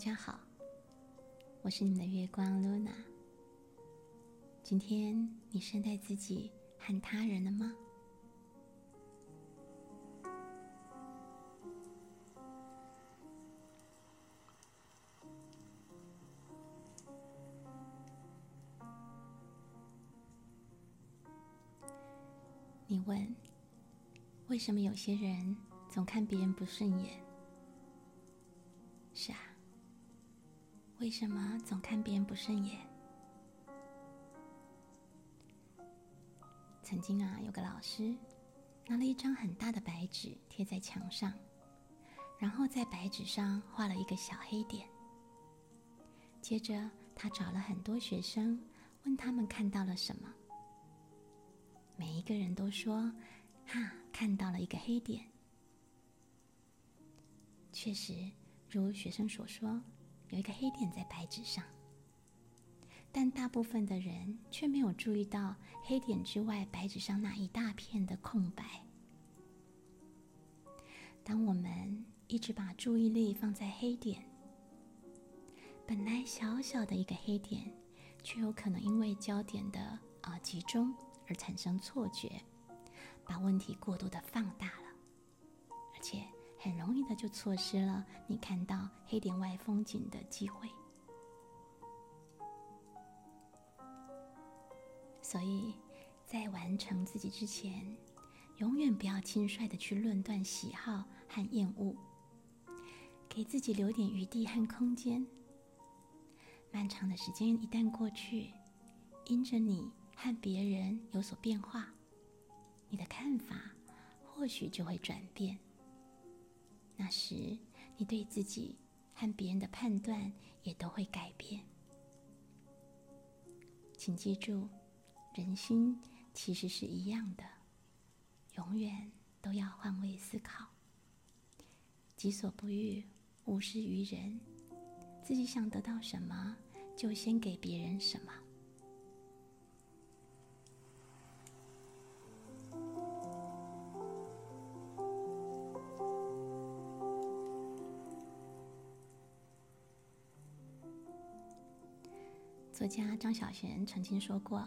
家好，我是你们的月光 Luna。今天你善待自己和他人了吗？你问，为什么有些人总看别人不顺眼？是啊，为什么总看别人不顺眼？曾经啊，有个老师拿了一张很大的白纸贴在墙上，然后在白纸上画了一个小黑点。接着，他找了很多学生，问他们看到了什么。每一个人都说：“哈，看到了一个黑点。”确实，如学生所说，有一个黑点在白纸上。但大部分的人却没有注意到黑点之外白纸上那一大片的空白。当我们一直把注意力放在黑点，本来小小的一个黑点，却有可能因为焦点的啊集中。而产生错觉，把问题过度的放大了，而且很容易的就错失了你看到黑点外风景的机会。所以在完成自己之前，永远不要轻率的去论断喜好和厌恶，给自己留点余地和空间。漫长的时间一旦过去，因着你。和别人有所变化，你的看法或许就会转变。那时，你对自己和别人的判断也都会改变。请记住，人心其实是一样的，永远都要换位思考。己所不欲，勿施于人。自己想得到什么，就先给别人什么。作家张小娴曾经说过：“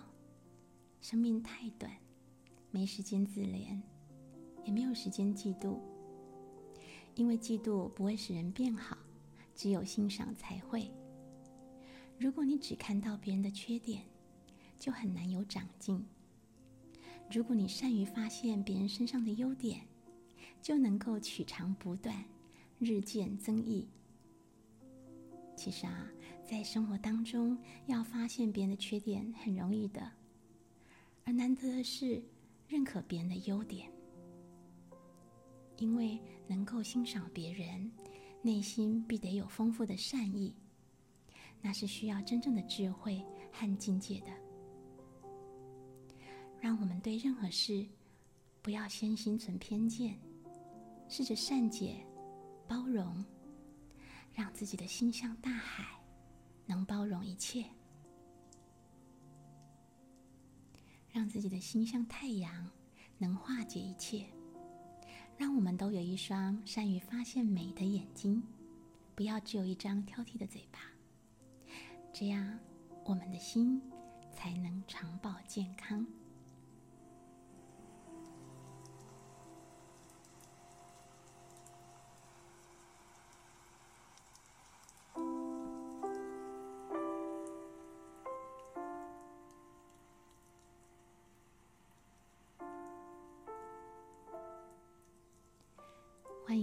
生命太短，没时间自怜，也没有时间嫉妒。因为嫉妒不会使人变好，只有欣赏才会。如果你只看到别人的缺点，就很难有长进；如果你善于发现别人身上的优点，就能够取长补短，日渐增益。”其实啊，在生活当中，要发现别人的缺点很容易的，而难得的是认可别人的优点。因为能够欣赏别人，内心必得有丰富的善意，那是需要真正的智慧和境界的。让我们对任何事不要先心存偏见，试着善解、包容。让自己的心像大海，能包容一切；让自己的心像太阳，能化解一切。让我们都有一双善于发现美的眼睛，不要只有一张挑剔的嘴巴。这样，我们的心才能长保健康。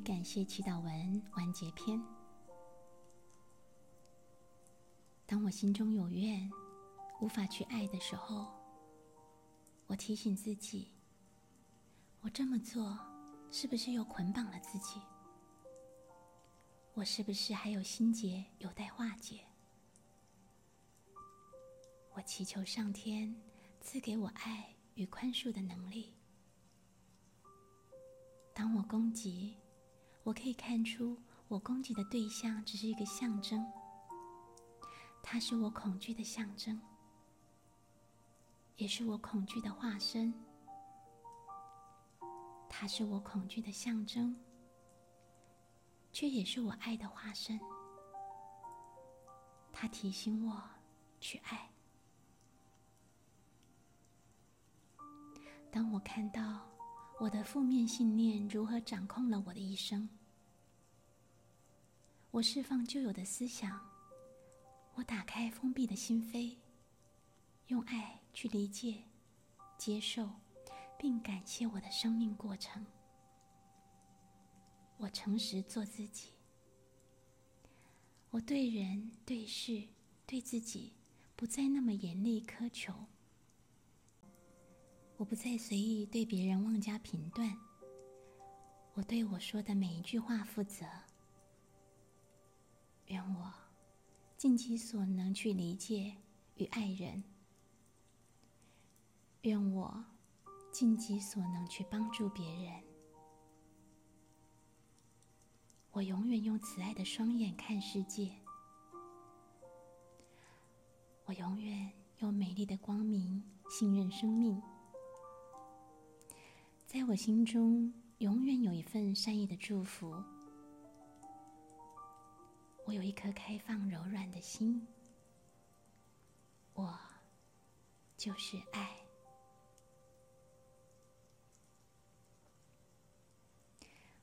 感谢祈祷文完结篇。当我心中有怨，无法去爱的时候，我提醒自己：我这么做是不是又捆绑了自己？我是不是还有心结有待化解？我祈求上天赐给我爱与宽恕的能力。当我攻击，我可以看出我攻击的对象只是一个象征，它是我恐惧的象征，也是我恐惧的化身。它是我恐惧的象征，却也是我爱的化身。它提醒我去爱。当我看到。我的负面信念如何掌控了我的一生？我释放旧有的思想，我打开封闭的心扉，用爱去理解、接受，并感谢我的生命过程。我诚实做自己，我对人、对事、对自己不再那么严厉苛求。我不再随意对别人妄加评断，我对我说的每一句话负责。愿我尽己所能去理解与爱人，愿我尽己所能去帮助别人。我永远用慈爱的双眼看世界，我永远用美丽的光明信任生命。在我心中，永远有一份善意的祝福。我有一颗开放柔软的心，我就是爱。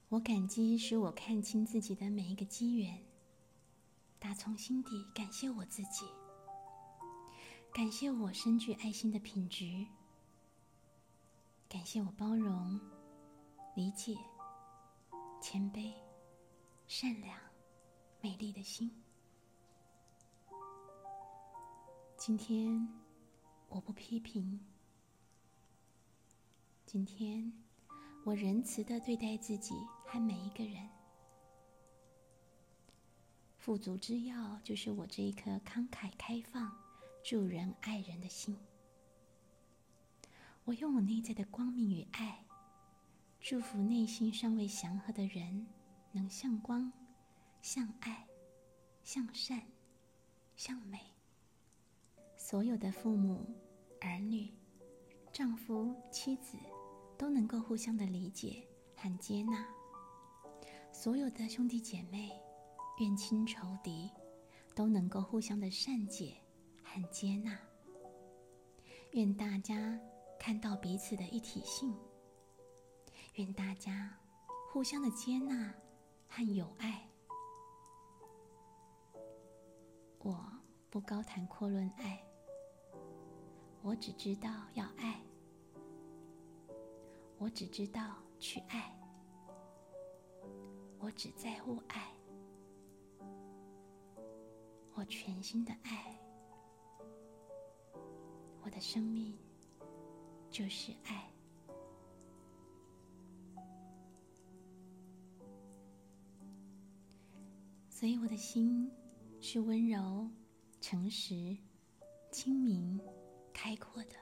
我感激使我看清自己的每一个机缘，打从心底感谢我自己，感谢我深具爱心的品质。感谢我包容、理解、谦卑、善良、美丽的心。今天我不批评，今天我仁慈的对待自己和每一个人。富足之要就是我这一颗慷慨开放、助人爱人的心。我用我内在的光明与爱，祝福内心尚未祥和的人，能向光、向爱、向善、向美。所有的父母、儿女、丈夫、妻子，都能够互相的理解和接纳。所有的兄弟姐妹、怨亲仇敌，都能够互相的善解和接纳。愿大家。看到彼此的一体性，愿大家互相的接纳和友爱。我不高谈阔论爱，我只知道要爱，我只知道去爱，我只在乎爱，我全心的爱，我的生命。就是爱，所以我的心是温柔、诚实、清明、开阔的。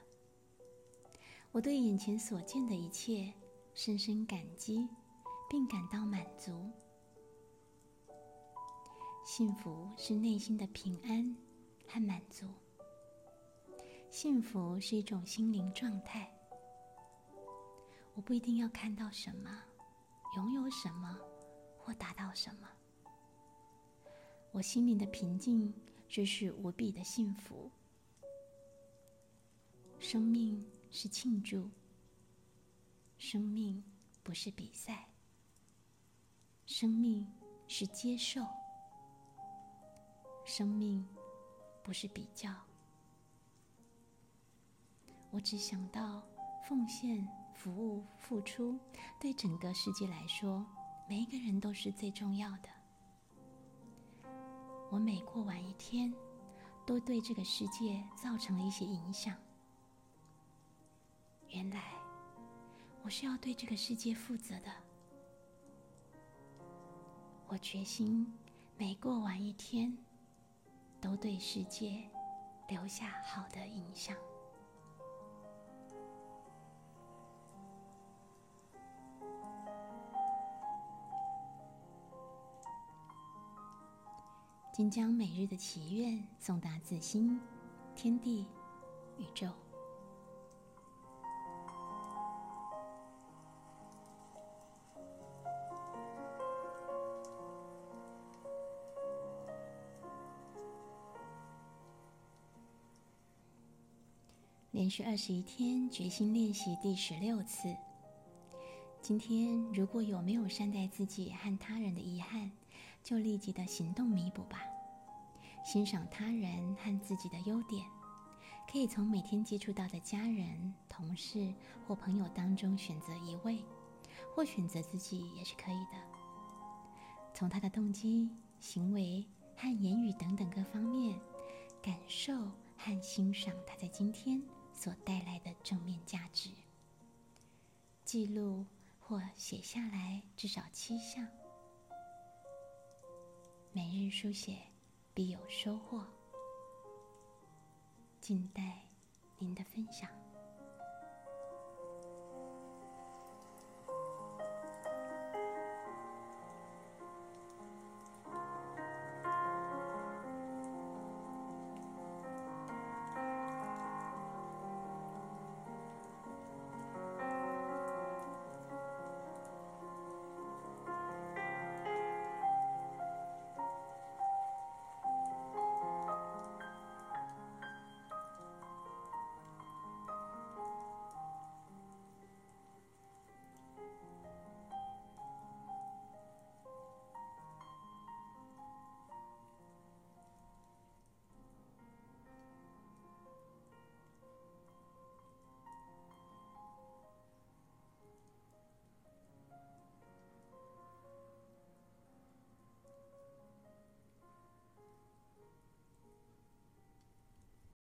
我对眼前所见的一切深深感激，并感到满足。幸福是内心的平安和满足。幸福是一种心灵状态。我不一定要看到什么，拥有什么，或达到什么。我心灵的平静，就是无比的幸福。生命是庆祝，生命不是比赛，生命是接受，生命不是比较。我只想到奉献、服务、付出，对整个世界来说，每一个人都是最重要的。我每过完一天，都对这个世界造成了一些影响。原来，我是要对这个世界负责的。我决心每过完一天，都对世界留下好的影响。请将每日的祈愿送达自心、天地、宇宙。连续二十一天决心练习第十六次。今天如果有没有善待自己和他人的遗憾？就立即的行动弥补吧。欣赏他人和自己的优点，可以从每天接触到的家人、同事或朋友当中选择一位，或选择自己也是可以的。从他的动机、行为和言语等等各方面，感受和欣赏他在今天所带来的正面价值。记录或写下来至少七项。每日书写，必有收获。静待您的分享。